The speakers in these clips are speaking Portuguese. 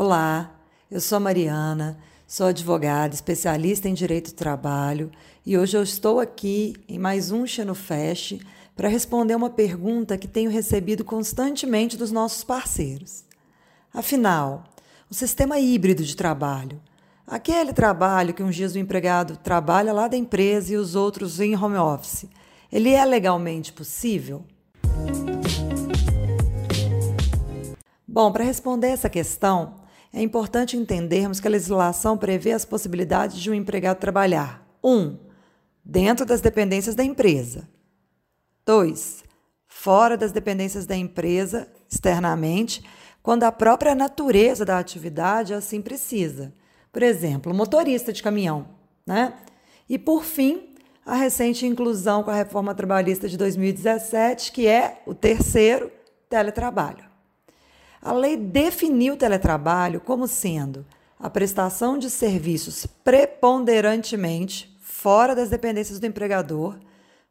Olá, eu sou a Mariana, sou advogada, especialista em direito do trabalho e hoje eu estou aqui em mais um Xenofest para responder uma pergunta que tenho recebido constantemente dos nossos parceiros. Afinal, o sistema híbrido de trabalho, aquele trabalho que uns dias o empregado trabalha lá da empresa e os outros em home office, ele é legalmente possível? Bom, para responder essa questão, é importante entendermos que a legislação prevê as possibilidades de um empregado trabalhar: 1. Um, dentro das dependências da empresa. 2. Fora das dependências da empresa, externamente, quando a própria natureza da atividade assim precisa. Por exemplo, motorista de caminhão. Né? E, por fim, a recente inclusão com a reforma trabalhista de 2017, que é o terceiro teletrabalho. A lei definiu o teletrabalho como sendo a prestação de serviços preponderantemente fora das dependências do empregador,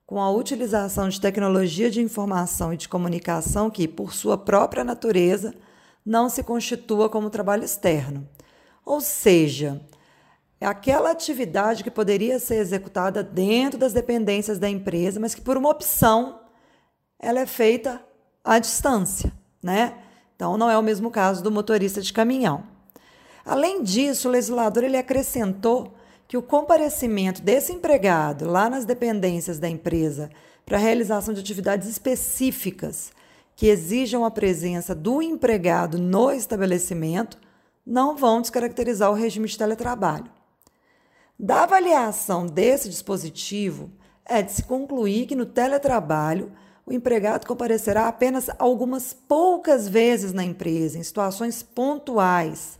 com a utilização de tecnologia de informação e de comunicação que, por sua própria natureza, não se constitua como trabalho externo. Ou seja, é aquela atividade que poderia ser executada dentro das dependências da empresa, mas que por uma opção ela é feita à distância, né? Então, não é o mesmo caso do motorista de caminhão. Além disso, o legislador ele acrescentou que o comparecimento desse empregado lá nas dependências da empresa para a realização de atividades específicas que exijam a presença do empregado no estabelecimento não vão descaracterizar o regime de teletrabalho. Da avaliação desse dispositivo, é de se concluir que no teletrabalho o empregado comparecerá apenas algumas poucas vezes na empresa, em situações pontuais,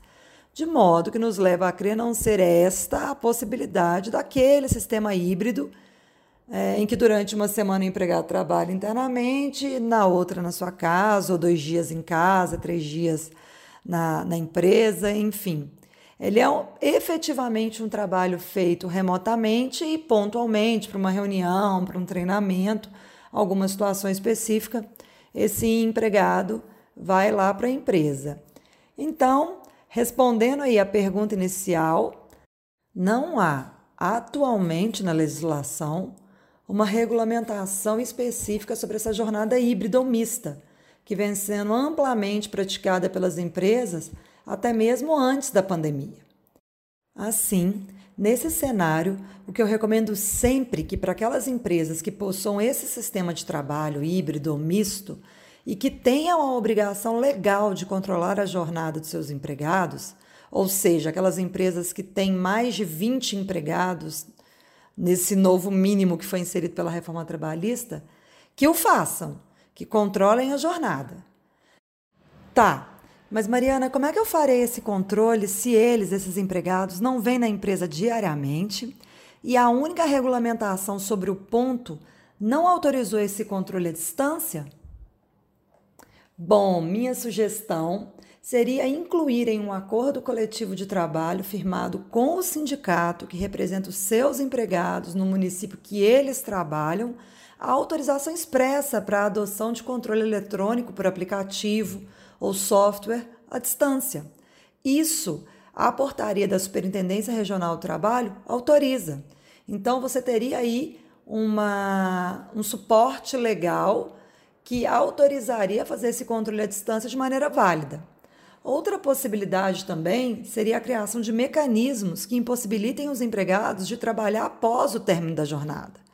de modo que nos leva a crer não ser esta a possibilidade daquele sistema híbrido é, em que durante uma semana o empregado trabalha internamente, na outra na sua casa, ou dois dias em casa, três dias na, na empresa, enfim. Ele é um, efetivamente um trabalho feito remotamente e pontualmente para uma reunião, para um treinamento alguma situação específica, esse empregado vai lá para a empresa. Então, respondendo aí a pergunta inicial, não há atualmente na legislação uma regulamentação específica sobre essa jornada híbrida ou mista, que vem sendo amplamente praticada pelas empresas até mesmo antes da pandemia. Assim, Nesse cenário, o que eu recomendo sempre que para aquelas empresas que possuam esse sistema de trabalho híbrido ou misto e que tenham a obrigação legal de controlar a jornada dos seus empregados, ou seja, aquelas empresas que têm mais de 20 empregados nesse novo mínimo que foi inserido pela reforma trabalhista, que o façam, que controlem a jornada. Tá, mas, Mariana, como é que eu farei esse controle se eles, esses empregados, não vêm na empresa diariamente e a única regulamentação sobre o ponto não autorizou esse controle à distância? Bom, minha sugestão seria incluir em um acordo coletivo de trabalho firmado com o sindicato que representa os seus empregados no município que eles trabalham a autorização expressa para a adoção de controle eletrônico por aplicativo ou software à distância. Isso a portaria da Superintendência Regional do Trabalho autoriza. Então você teria aí uma, um suporte legal que autorizaria fazer esse controle à distância de maneira válida. Outra possibilidade também seria a criação de mecanismos que impossibilitem os empregados de trabalhar após o término da jornada.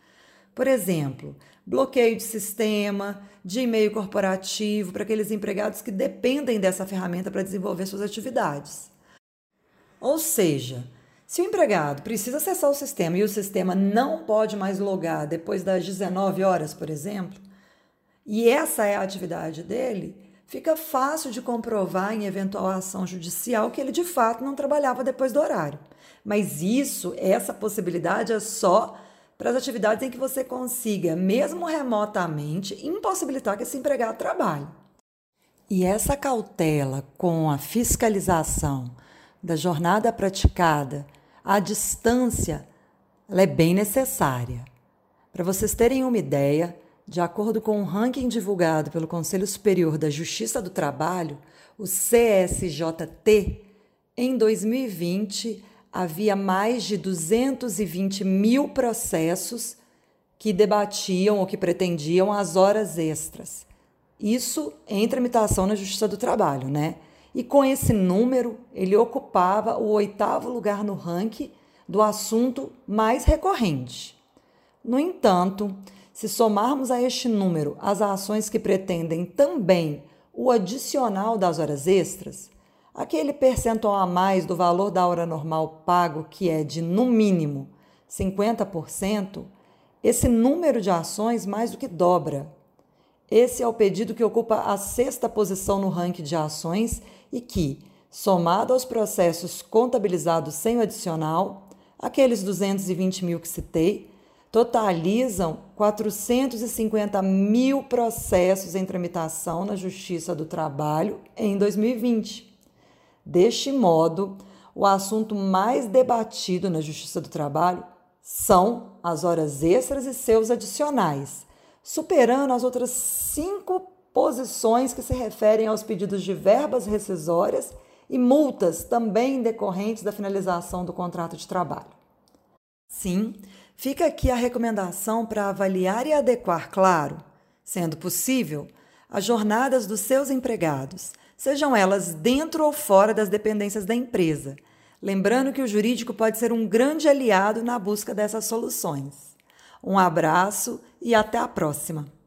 Por exemplo, bloqueio de sistema, de e-mail corporativo para aqueles empregados que dependem dessa ferramenta para desenvolver suas atividades. Ou seja, se o empregado precisa acessar o sistema e o sistema não pode mais logar depois das 19 horas, por exemplo, e essa é a atividade dele, fica fácil de comprovar em eventual ação judicial que ele de fato não trabalhava depois do horário. Mas isso, essa possibilidade é só para as atividades em que você consiga, mesmo remotamente, impossibilitar que esse empregado trabalhe. E essa cautela com a fiscalização da jornada praticada à distância, ela é bem necessária. Para vocês terem uma ideia, de acordo com um ranking divulgado pelo Conselho Superior da Justiça do Trabalho, o CSJT, Em 2020, havia mais de 220 mil processos que debatiam ou que pretendiam as horas extras. Isso em tramitação na Justiça do Trabalho, né? E com esse número, ele ocupava o oitavo lugar no ranking do assunto mais recorrente. No entanto, se somarmos a este número as ações que pretendem também o adicional das horas extras, aquele percentual a mais do valor da hora normal pago, que é de no mínimo 50%, esse número de ações mais do que dobra. Esse é o pedido que ocupa a sexta posição no ranking de ações e que, somado aos processos contabilizados sem o adicional, aqueles 220 mil que citei, totalizam 450 mil processos em tramitação na Justiça do Trabalho em 2020. Deste modo, o assunto mais debatido na Justiça do Trabalho são as horas extras e seus adicionais, superando as outras cinco posições que se referem aos pedidos de verbas rescisórias e multas também decorrentes da finalização do contrato de trabalho. Sim, fica aqui a recomendação para avaliar e adequar, claro, sendo possível, as jornadas dos seus empregados, sejam elas dentro ou fora das dependências da empresa. Lembrando que o jurídico pode ser um grande aliado na busca dessas soluções. Um abraço e até a próxima!